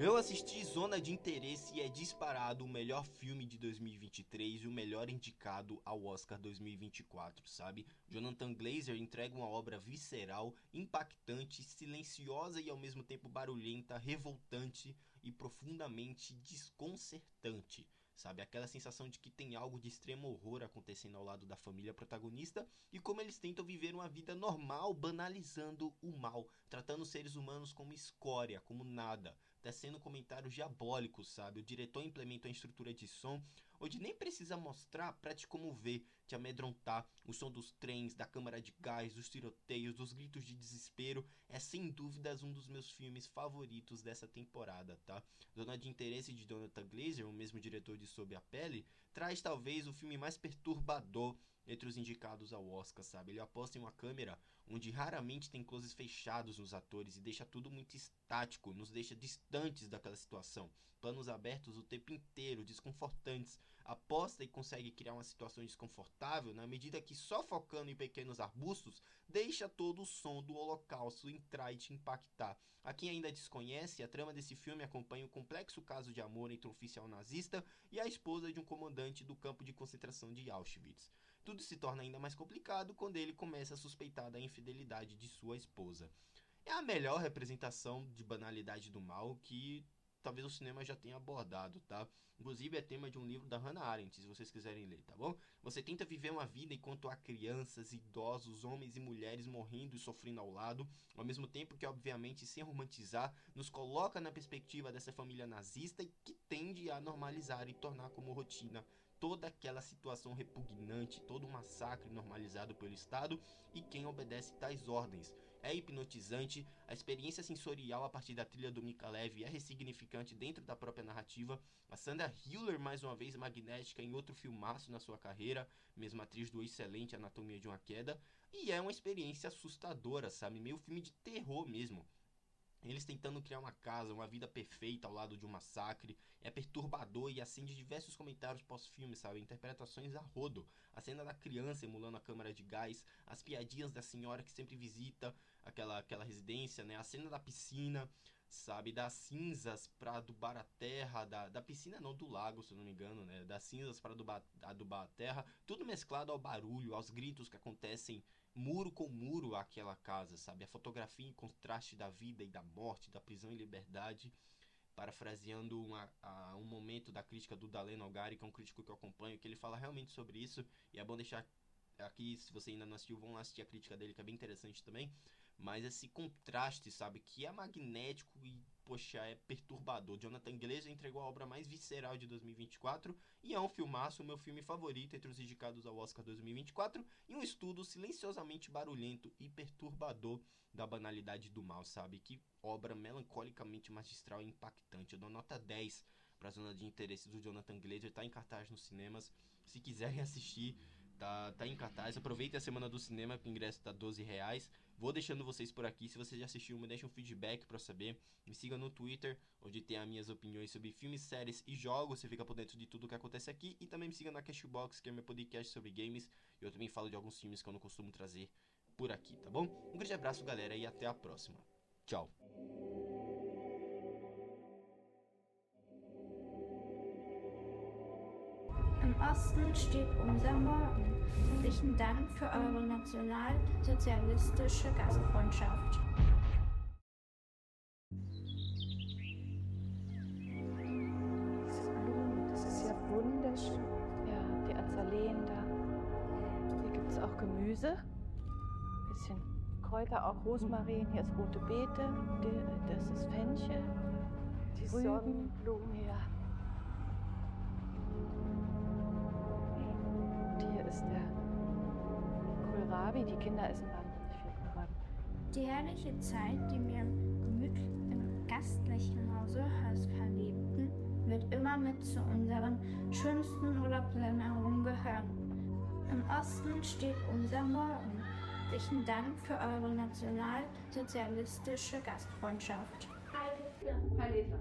Eu assisti Zona de Interesse e é disparado o melhor filme de 2023 e o melhor indicado ao Oscar 2024, sabe? Jonathan Glazer entrega uma obra visceral, impactante, silenciosa e ao mesmo tempo barulhenta, revoltante e profundamente desconcertante sabe? Aquela sensação de que tem algo de extremo horror acontecendo ao lado da família protagonista e como eles tentam viver uma vida normal, banalizando o mal, tratando os seres humanos como escória, como nada, tecendo comentários diabólicos, sabe? O diretor implementa uma estrutura de som onde nem precisa mostrar para te comover, te amedrontar. O som dos trens, da câmara de gás, dos tiroteios, dos gritos de desespero é sem dúvidas um dos meus filmes favoritos dessa temporada, tá? Zona de Interesse de Jonathan Glazer, o mesmo diretor de Sob a Pele, traz talvez o filme mais perturbador entre os indicados ao Oscar, sabe? Ele aposta em uma câmera onde raramente tem closes fechados nos atores e deixa tudo muito estático, nos deixa distantes daquela situação. Planos abertos o tempo inteiro, desconfortantes. Aposta e consegue criar uma situação desconfortável na medida que só focando em pequenos arbustos deixa todo o som do holocausto entrar e te impactar. A quem ainda desconhece, a trama desse filme acompanha o complexo caso de amor entre um oficial nazista e a esposa de um comandante do campo de concentração de Auschwitz. Tudo se torna ainda mais complicado quando ele começa a suspeitar da infidelidade de sua esposa. É a melhor representação de banalidade do mal que talvez o cinema já tenha abordado, tá? Inclusive é tema de um livro da Hannah Arendt, se vocês quiserem ler, tá bom? Você tenta viver uma vida enquanto há crianças, idosos, homens e mulheres morrendo e sofrendo ao lado, ao mesmo tempo que, obviamente, sem romantizar, nos coloca na perspectiva dessa família nazista que tende a normalizar e tornar como rotina toda aquela situação repugnante, todo o massacre normalizado pelo Estado e quem obedece tais ordens. É hipnotizante, a experiência sensorial a partir da trilha do Mikalev é ressignificante dentro da própria narrativa. A Sandra Hüller, mais uma vez magnética em outro filmaço na sua carreira, mesma atriz do excelente Anatomia de uma Queda. E é uma experiência assustadora, sabe? Meio filme de terror mesmo. Eles tentando criar uma casa, uma vida perfeita ao lado de um massacre. É perturbador e acende diversos comentários pós-filme, sabe? Interpretações a rodo. A cena da criança emulando a câmara de gás. As piadinhas da senhora que sempre visita aquela, aquela residência, né? A cena da piscina, sabe? Das cinzas para adubar a terra. Da, da piscina, não, do lago, se eu não me engano, né? Das cinzas para adubar, adubar a terra. Tudo mesclado ao barulho, aos gritos que acontecem muro com muro aquela casa, sabe? A fotografia em contraste da vida e da morte, da prisão e liberdade, parafraseando uma, a, um momento da crítica do Dalen Algari, que é um crítico que eu acompanho, que ele fala realmente sobre isso, e é bom deixar aqui, se você ainda não assistiu, vão lá assistir a crítica dele, que é bem interessante também, mas esse contraste, sabe, que é magnético e poxa, é perturbador. Jonathan Glazer entregou a obra mais visceral de 2024 e é um filmaço, o meu filme favorito entre os indicados ao Oscar 2024 e um estudo silenciosamente barulhento e perturbador da banalidade do mal, sabe? Que obra melancolicamente magistral e impactante. Eu dou nota 10 para a zona de interesse do Jonathan Glazer, tá em cartaz nos cinemas. Se quiserem assistir, tá, tá em cartaz. Aproveite a semana do cinema, que o ingresso tá 12 reais. Vou deixando vocês por aqui. Se você já assistiu, me deixa um feedback para saber. Me siga no Twitter, onde tem as minhas opiniões sobre filmes, séries e jogos. Você fica por dentro de tudo que acontece aqui. E também me siga na Cashbox, que é meu podcast sobre games. Eu também falo de alguns filmes que eu não costumo trazer por aqui, tá bom? Um grande abraço, galera, e até a próxima. Tchau. Osten steht unser Morgen. Herzlichen Dank für eure nationalsozialistische Gastfreundschaft. Blumen, das ist ja wunderschön. Ja, die Azaleen da. Hier gibt es auch Gemüse. Ein bisschen Kräuter, auch Rosmarin. Hier ist rote Beete. Das ist Fenchel. Die Rüben. Sonnenblumen. Ja. Ist der Kohlrabi. Die Kinder essen wahnsinnig viel Kohlrabi. Die herrliche Zeit, die wir gemütlich im gastlichen Hause Haus verlebten, wird immer mit zu unseren schönsten Urlaubserinnerungen gehören. Im Osten steht unser Morgen. Herzlichen Dank für eure nationalsozialistische Gastfreundschaft. Heil Hitler.